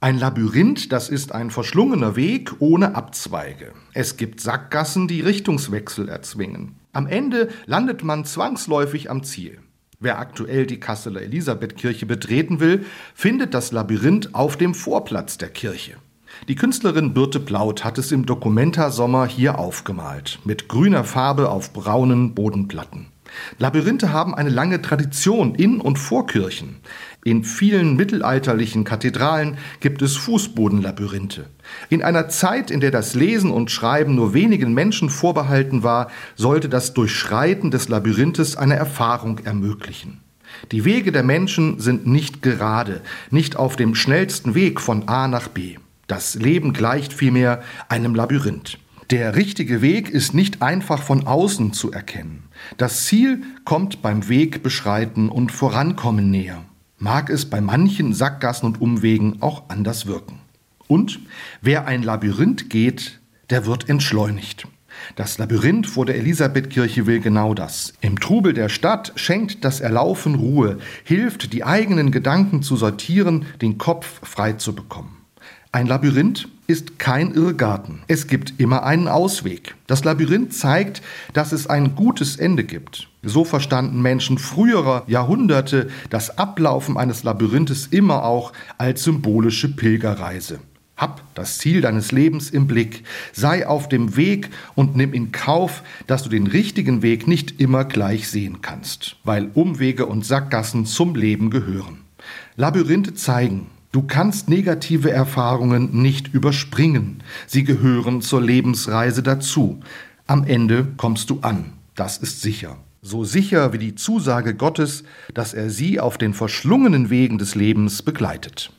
Ein Labyrinth, das ist ein verschlungener Weg ohne Abzweige. Es gibt Sackgassen, die Richtungswechsel erzwingen. Am Ende landet man zwangsläufig am Ziel. Wer aktuell die Kasseler Elisabethkirche betreten will, findet das Labyrinth auf dem Vorplatz der Kirche. Die Künstlerin Birte Plaut hat es im Documenta-Sommer hier aufgemalt, mit grüner Farbe auf braunen Bodenplatten. Labyrinthe haben eine lange Tradition in und vor Kirchen. In vielen mittelalterlichen Kathedralen gibt es Fußbodenlabyrinthe. In einer Zeit, in der das Lesen und Schreiben nur wenigen Menschen vorbehalten war, sollte das Durchschreiten des Labyrinthes eine Erfahrung ermöglichen. Die Wege der Menschen sind nicht gerade, nicht auf dem schnellsten Weg von A nach B. Das Leben gleicht vielmehr einem Labyrinth. Der richtige Weg ist nicht einfach von außen zu erkennen. Das Ziel kommt beim Weg beschreiten und Vorankommen näher. Mag es bei manchen Sackgassen und Umwegen auch anders wirken. Und wer ein Labyrinth geht, der wird entschleunigt. Das Labyrinth vor der Elisabethkirche will genau das. Im Trubel der Stadt schenkt das Erlaufen Ruhe, hilft, die eigenen Gedanken zu sortieren, den Kopf frei zu bekommen. Ein Labyrinth ist kein Irrgarten. Es gibt immer einen Ausweg. Das Labyrinth zeigt, dass es ein gutes Ende gibt. So verstanden Menschen früherer Jahrhunderte das Ablaufen eines Labyrinthes immer auch als symbolische Pilgerreise. Hab das Ziel deines Lebens im Blick, sei auf dem Weg und nimm in Kauf, dass du den richtigen Weg nicht immer gleich sehen kannst, weil Umwege und Sackgassen zum Leben gehören. Labyrinthe zeigen, Du kannst negative Erfahrungen nicht überspringen. Sie gehören zur Lebensreise dazu. Am Ende kommst du an. Das ist sicher. So sicher wie die Zusage Gottes, dass er sie auf den verschlungenen Wegen des Lebens begleitet.